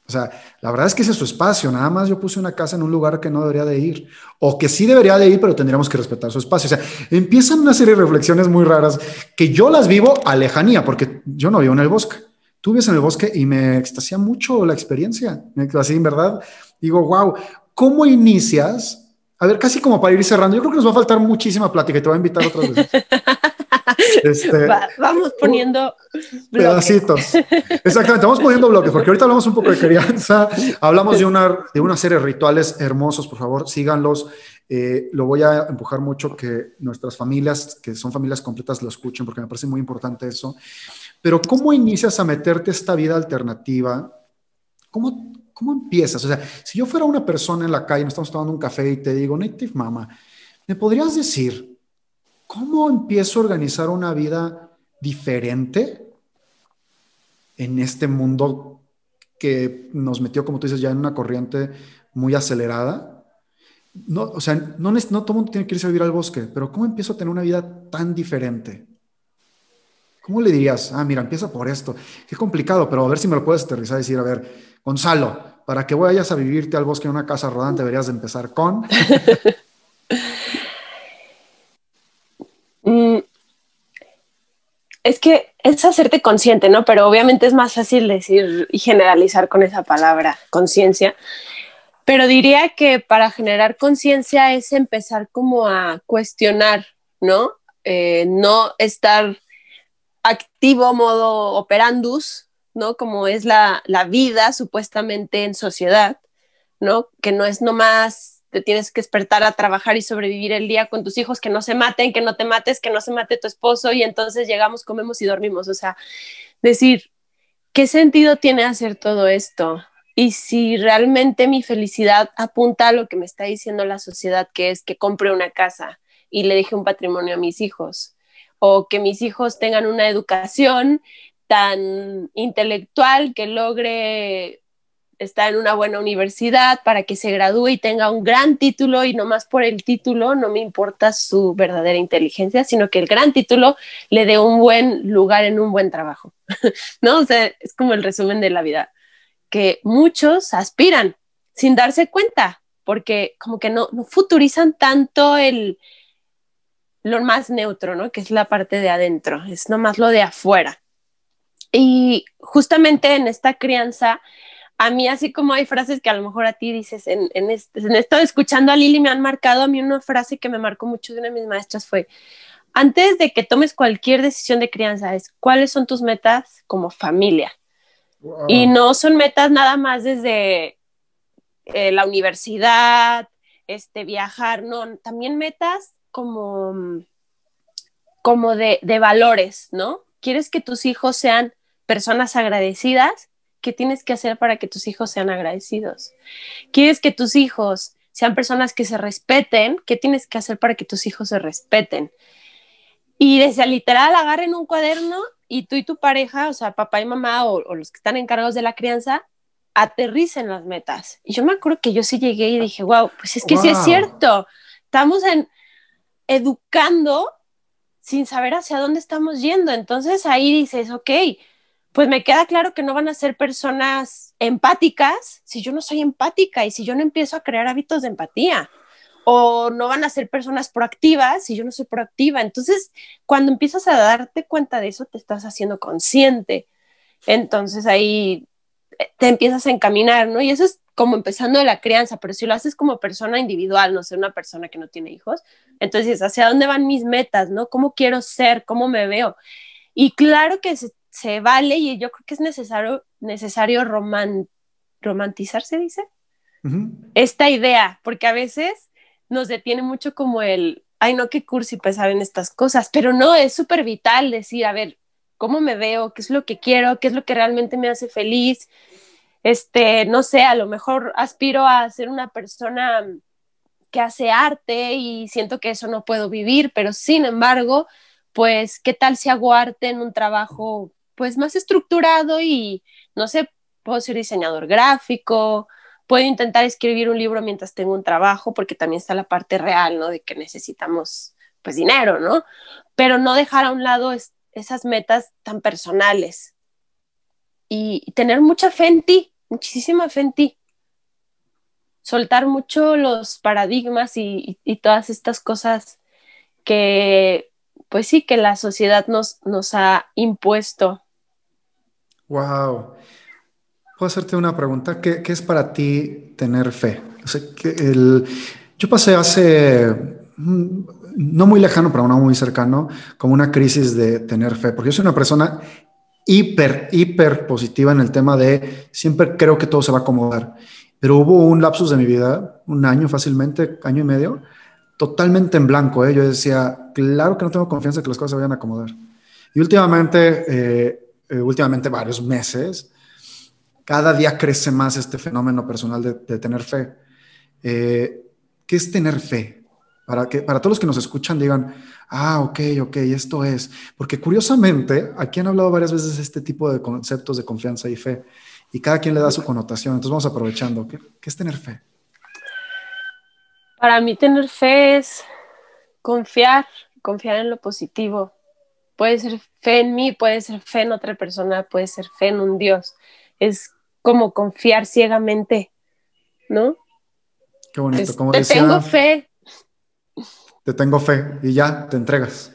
Speaker 1: O sea, la verdad es que ese es su espacio, nada más yo puse una casa en un lugar que no debería de ir, o que sí debería de ir, pero tendríamos que respetar su espacio. O sea, empiezan una serie de reflexiones muy raras que yo las vivo a lejanía, porque yo no vivo en el bosque. Tú vives en el bosque y me extasía mucho la experiencia. Así, en verdad, digo, wow, ¿cómo inicias? A ver, casi como para ir cerrando, yo creo que nos va a faltar muchísima plática y te voy a invitar otras veces.
Speaker 2: Este, vamos poniendo
Speaker 1: pedacitos. Exactamente, vamos poniendo bloques, porque ahorita hablamos un poco de crianza, hablamos de una, de una serie de rituales hermosos, por favor, síganlos. Eh, lo voy a empujar mucho que nuestras familias, que son familias completas, lo escuchen, porque me parece muy importante eso. Pero, ¿cómo inicias a meterte esta vida alternativa? ¿Cómo, ¿Cómo empiezas? O sea, si yo fuera una persona en la calle, nos estamos tomando un café y te digo, Native Mama, ¿me podrías decir ¿cómo empiezo a organizar una vida diferente en este mundo que nos metió, como tú dices, ya en una corriente muy acelerada? No, o sea, no, no todo el mundo tiene que irse a vivir al bosque, pero ¿cómo empiezo a tener una vida tan diferente? ¿Cómo le dirías? Ah, mira, empieza por esto. Qué complicado, pero a ver si me lo puedes aterrizar y decir, a ver, Gonzalo, para que vayas a vivirte al bosque en una casa rodante, deberías de empezar con...
Speaker 2: Mm, es que es hacerte consciente, ¿no? Pero obviamente es más fácil decir y generalizar con esa palabra, conciencia. Pero diría que para generar conciencia es empezar como a cuestionar, ¿no? Eh, no estar activo modo operandus, ¿no? Como es la, la vida supuestamente en sociedad, ¿no? Que no es nomás te tienes que despertar a trabajar y sobrevivir el día con tus hijos, que no se maten, que no te mates, que no se mate tu esposo y entonces llegamos, comemos y dormimos. O sea, decir, ¿qué sentido tiene hacer todo esto? Y si realmente mi felicidad apunta a lo que me está diciendo la sociedad, que es que compre una casa y le deje un patrimonio a mis hijos, o que mis hijos tengan una educación tan intelectual que logre está en una buena universidad para que se gradúe y tenga un gran título y no más por el título no me importa su verdadera inteligencia, sino que el gran título le dé un buen lugar en un buen trabajo, ¿no? O sea, es como el resumen de la vida, que muchos aspiran sin darse cuenta, porque como que no, no futurizan tanto el lo más neutro, ¿no? Que es la parte de adentro, es nomás lo de afuera. Y justamente en esta crianza, a mí así como hay frases que a lo mejor a ti dices, en, en, esto escuchando a Lili me han marcado, a mí una frase que me marcó mucho de una de mis maestras fue, antes de que tomes cualquier decisión de crianza, es cuáles son tus metas como familia. Y no son metas nada más desde eh, la universidad, este, viajar, no, también metas como, como de, de valores, ¿no? ¿Quieres que tus hijos sean personas agradecidas? ¿qué tienes que hacer para que tus hijos sean agradecidos? ¿Quieres que tus hijos sean personas que se respeten, ¿qué tienes que hacer para que tus hijos se respeten? Y desde literal agarren un cuaderno y tú y tu pareja, o sea, papá y mamá o, los que están encargados de la crianza, aterricen las metas. Y yo me acuerdo que yo sí llegué y dije, wow, pues es que sí es cierto, estamos en, educando sin saber hacia dónde estamos yendo. Entonces ahí dices, ok, pues me queda claro que no van a ser personas empáticas si yo no soy empática y si yo no empiezo a crear hábitos de empatía. O no van a ser personas proactivas si yo no soy proactiva. Entonces, cuando empiezas a darte cuenta de eso, te estás haciendo consciente. Entonces ahí eh, te empiezas a encaminar, ¿no? Y eso es como empezando de la crianza, pero si lo haces como persona individual, no sé, una persona que no tiene hijos, entonces, ¿hacia dónde van mis metas, no? ¿Cómo quiero ser? ¿Cómo me veo? Y claro que se, se vale y yo creo que es necesario, necesario romantizar, se dice, esta idea, porque a veces nos detiene mucho como el, ay, no, qué cursi pensar en estas cosas, pero no, es súper vital decir, a ver, ¿cómo me veo? ¿Qué es lo que quiero? ¿Qué es lo que realmente me hace feliz? Este, no sé, a lo mejor aspiro a ser una persona que hace arte y siento que eso no puedo vivir, pero sin embargo, pues, ¿qué tal si hago arte en un trabajo pues más estructurado y, no sé, puedo ser diseñador gráfico, puedo intentar escribir un libro mientras tengo un trabajo, porque también está la parte real, ¿no? De que necesitamos, pues, dinero, ¿no? Pero no dejar a un lado esas metas tan personales y, tener mucha fe en ti, muchísima fe en ti. Soltar mucho los paradigmas y todas estas cosas que, pues sí, que la sociedad nos, nos ha impuesto
Speaker 1: Wow. Puedo hacerte una pregunta. ¿Qué, es para ti tener fe? yo pasé hace mm, no muy lejano, pero no muy cercano, como una crisis de tener fe, porque yo soy una persona hiper, hiper positiva en el tema de siempre creo que todo se va a acomodar. Pero hubo un lapsus de mi vida, un año fácilmente, año y medio, totalmente en blanco. ¿eh? Yo decía, claro que no tengo confianza que las cosas se vayan a acomodar. Y últimamente eh, eh, últimamente varios meses, cada día crece más este fenómeno personal de, tener fe. ¿Qué es tener fe? Para que para todos los que nos escuchan digan, ah, ok, ok, esto es. Porque curiosamente, aquí han hablado varias veces este tipo de conceptos de confianza y fe, y cada quien le da su connotación. Entonces vamos aprovechando. ¿Qué, qué es tener fe?
Speaker 2: Para mí tener fe es confiar, confiar en lo positivo, Puede ser fe en mí, puede ser fe en otra persona, puede ser fe en un Dios. Es como confiar ciegamente, ¿no?
Speaker 1: Qué bonito. como
Speaker 2: te tengo fe.
Speaker 1: Te tengo fe y ya te entregas.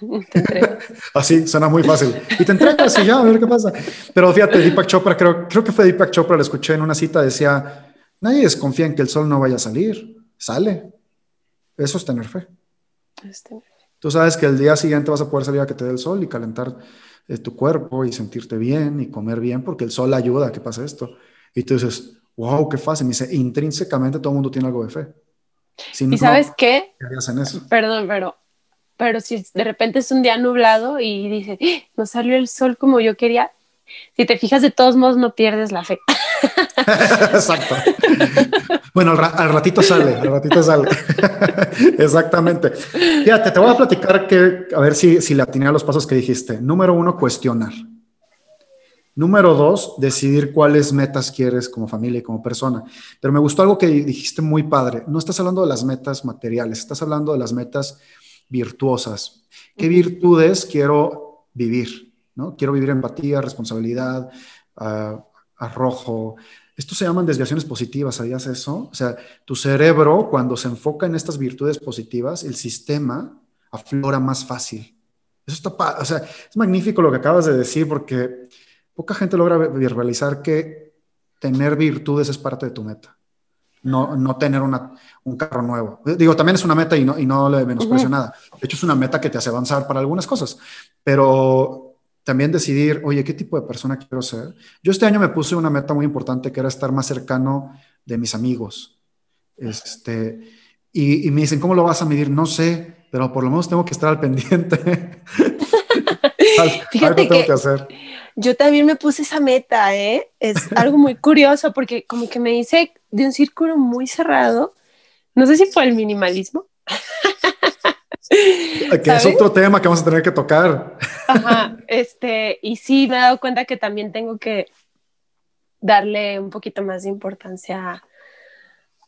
Speaker 1: Así, suena muy fácil. Y te entregas y ya, a ver qué pasa. Pero fíjate, Deepak Chopra, creo, creo que fue Deepak Chopra, lo escuché en una cita, decía, nadie desconfía en que el sol no vaya a salir. Sale. Eso es tener fe. Es tener Tú sabes que el día siguiente vas a poder salir a que te dé el sol y calentar eh, tu cuerpo y sentirte bien y comer bien porque el sol ayuda a que pase esto. Y tú dices, wow, qué fácil. Me dice, intrínsecamente todo el mundo tiene algo de fe.
Speaker 2: ¿Y sabes qué? Perdón, pero, pero si de repente es un día nublado y dices, ¡Ah! no salió el sol como yo quería, si te fijas, de todos modos no pierdes la fe.
Speaker 1: Exacto. Bueno, al, ratito sale, al ratito sale. Exactamente. Fíjate, te voy a platicar que, a ver si, si le atiné a los pasos que dijiste. Número uno, cuestionar. Número dos, decidir cuáles metas quieres como familia y como persona. Pero me gustó algo que dijiste muy padre. No estás hablando de las metas materiales, estás hablando de las metas virtuosas. ¿Qué virtudes quiero vivir? ¿no? Quiero vivir empatía, responsabilidad, uh, arrojo. Esto se llaman desviaciones positivas, ¿sabías eso? O sea, tu cerebro, cuando se enfoca en estas virtudes positivas, el sistema aflora más fácil. Eso está, o sea, es magnífico lo que acabas de decir porque poca gente logra verbalizar que tener virtudes es parte de tu meta. No, no tener una, un carro nuevo. Digo, también es una meta y no, y no le menosprecio nada. De hecho, es una meta que te hace avanzar para algunas cosas. Pero también decidir, oye, ¿qué tipo de persona quiero ser? Yo este año me puse una meta muy importante que era estar más cercano de mis amigos. Este, y, me dicen, ¿cómo lo vas a medir? No sé, pero por lo menos tengo que estar al pendiente.
Speaker 2: Fíjate que, hacer. Yo también me puse esa meta, ¿eh? Es algo muy curioso porque como que me hice de un círculo muy cerrado No sé si fue el minimalismo.
Speaker 1: que es otro tema que vamos a tener que tocar.
Speaker 2: Ajá, este, y sí me he dado cuenta que también tengo que darle un poquito más de importancia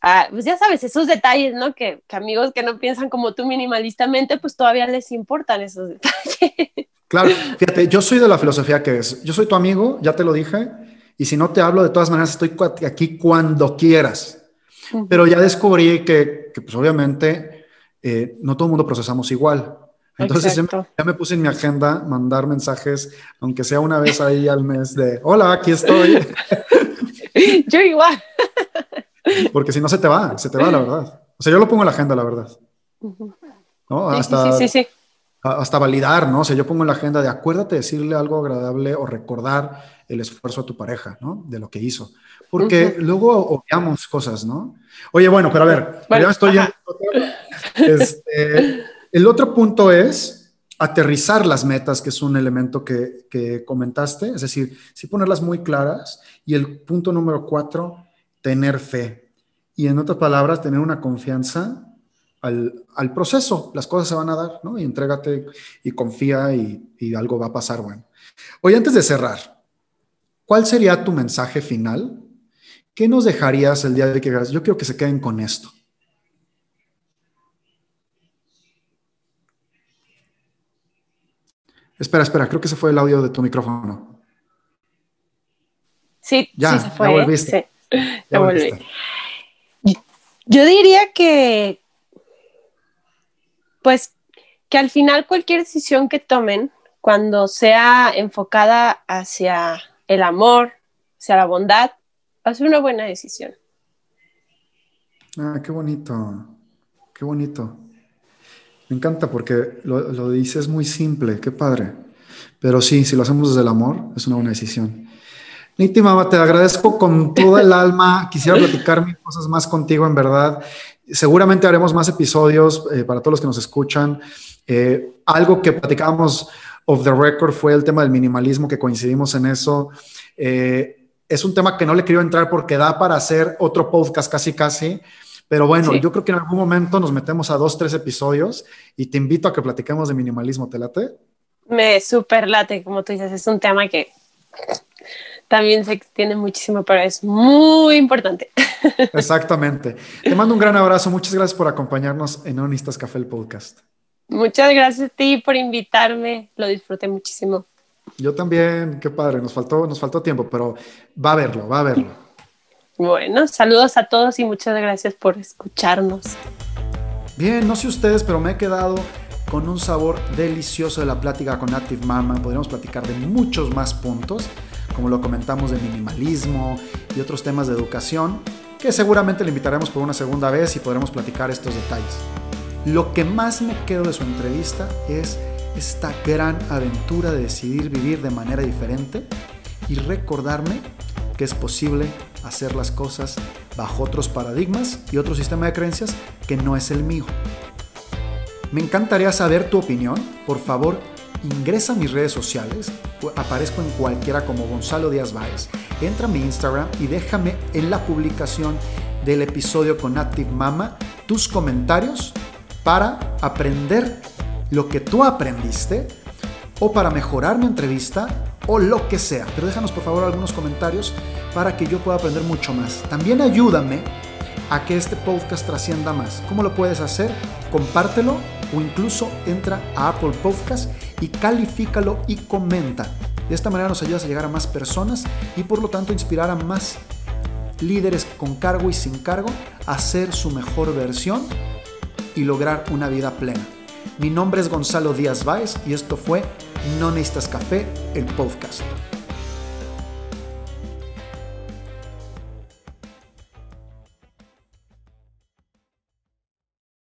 Speaker 2: a, pues ya sabes, esos detalles, ¿no? Que, que, amigos que no piensan como tú minimalistamente, pues todavía les importan esos detalles.
Speaker 1: Claro, fíjate, yo soy de la filosofía que es, yo soy tu amigo, ya te lo dije, y si no te hablo, de todas maneras estoy aquí cuando quieras. Pero ya descubrí que, que pues obviamente, eh, no todo el mundo procesamos igual. Entonces ya me, puse en mi agenda mandar mensajes, aunque sea una vez ahí al mes de, hola, aquí estoy.
Speaker 2: Yo igual.
Speaker 1: Porque si no se te va, se te va la verdad. O sea, yo lo pongo en la agenda, la verdad. ¿No? Hasta, sí, sí, sí, hasta validar, ¿no? O sea, yo pongo en la agenda de acuérdate de decirle algo agradable o recordar el esfuerzo a tu pareja, ¿no? De lo que hizo. Porque luego obviamos cosas, ¿no? Oye, bueno, pero a ver, ya estoy este, el otro punto es aterrizar las metas, que es un elemento que, comentaste, es decir, sí ponerlas muy claras. Y el punto número cuatro, tener fe. Y en otras palabras, tener una confianza al, proceso. Las cosas se van a dar, ¿no? Y entrégate y confía y, y algo va a pasar bueno. Oye, antes de cerrar, ¿cuál sería tu mensaje final? ¿Qué nos dejarías el día de que yo quiero que se queden con esto? Espera, espera, creo que se fue el audio de tu micrófono.
Speaker 2: Sí, ya, sí se fue. Ya ¿eh? volviste. Ya volví. Yo diría que, pues, que al final cualquier decisión que tomen, cuando sea enfocada hacia el amor, hacia la bondad, va a ser una buena decisión.
Speaker 1: Ah, qué bonito, qué bonito. Me encanta porque lo, lo dices muy simple, qué padre. Pero sí, si lo hacemos desde el amor, es una buena decisión. Niti, mamá, te agradezco con todo el alma. Quisiera platicar mil cosas más contigo, en verdad. Seguramente haremos más episodios eh, para todos los que nos escuchan. Eh, algo que platicábamos off the record fue el tema del minimalismo, que coincidimos en eso. Eh, es un tema que no le quiero entrar porque da para hacer otro podcast casi, casi. Pero bueno, yo creo que en algún momento nos metemos a dos, tres episodios y te invito a que platiquemos de minimalismo. ¿Te late?
Speaker 2: Me super late, como tú dices, es un tema que también se extiende muchísimo, pero es muy importante.
Speaker 1: Exactamente. Te mando un gran abrazo. Muchas gracias por acompañarnos en Onistas Café el podcast.
Speaker 2: Muchas gracias a ti por invitarme. Lo disfruté muchísimo.
Speaker 1: Yo también, qué padre. Nos faltó, nos faltó tiempo, pero va a verlo, va a verlo.
Speaker 2: Bueno, saludos a todos y muchas gracias por escucharnos.
Speaker 1: Bien, no sé ustedes, pero me he quedado con un sabor delicioso de la plática con Active Mama. Podríamos platicar de muchos más puntos, como lo comentamos de minimalismo y otros temas de educación, que seguramente le invitaremos por una segunda vez y podremos platicar estos detalles. Lo que más me quedo de su entrevista es esta gran aventura de decidir vivir de manera diferente y recordarme que es posible hacer las cosas bajo otros paradigmas y otro sistema de creencias que no es el mío. Me encantaría saber tu opinión. Por favor, ingresa a mis redes sociales. Aparezco en cualquiera como Gonzalo Díaz Báez. Entra a mi Instagram y déjame en la publicación del episodio con Active Mama tus comentarios para aprender lo que tú aprendiste o para mejorar mi entrevista o lo que sea. Pero déjanos por favor algunos comentarios para que yo pueda aprender mucho más. También ayúdame a que este podcast trascienda más. ¿Cómo lo puedes hacer? Compártelo o incluso entra a Apple Podcast y califícalo y comenta. De esta manera nos ayudas a llegar a más personas y por lo tanto inspirar a más líderes con cargo y sin cargo a ser su mejor versión y lograr una vida plena. Mi nombre es Gonzalo Díaz Báez y esto fue No Necesitas Café, el podcast.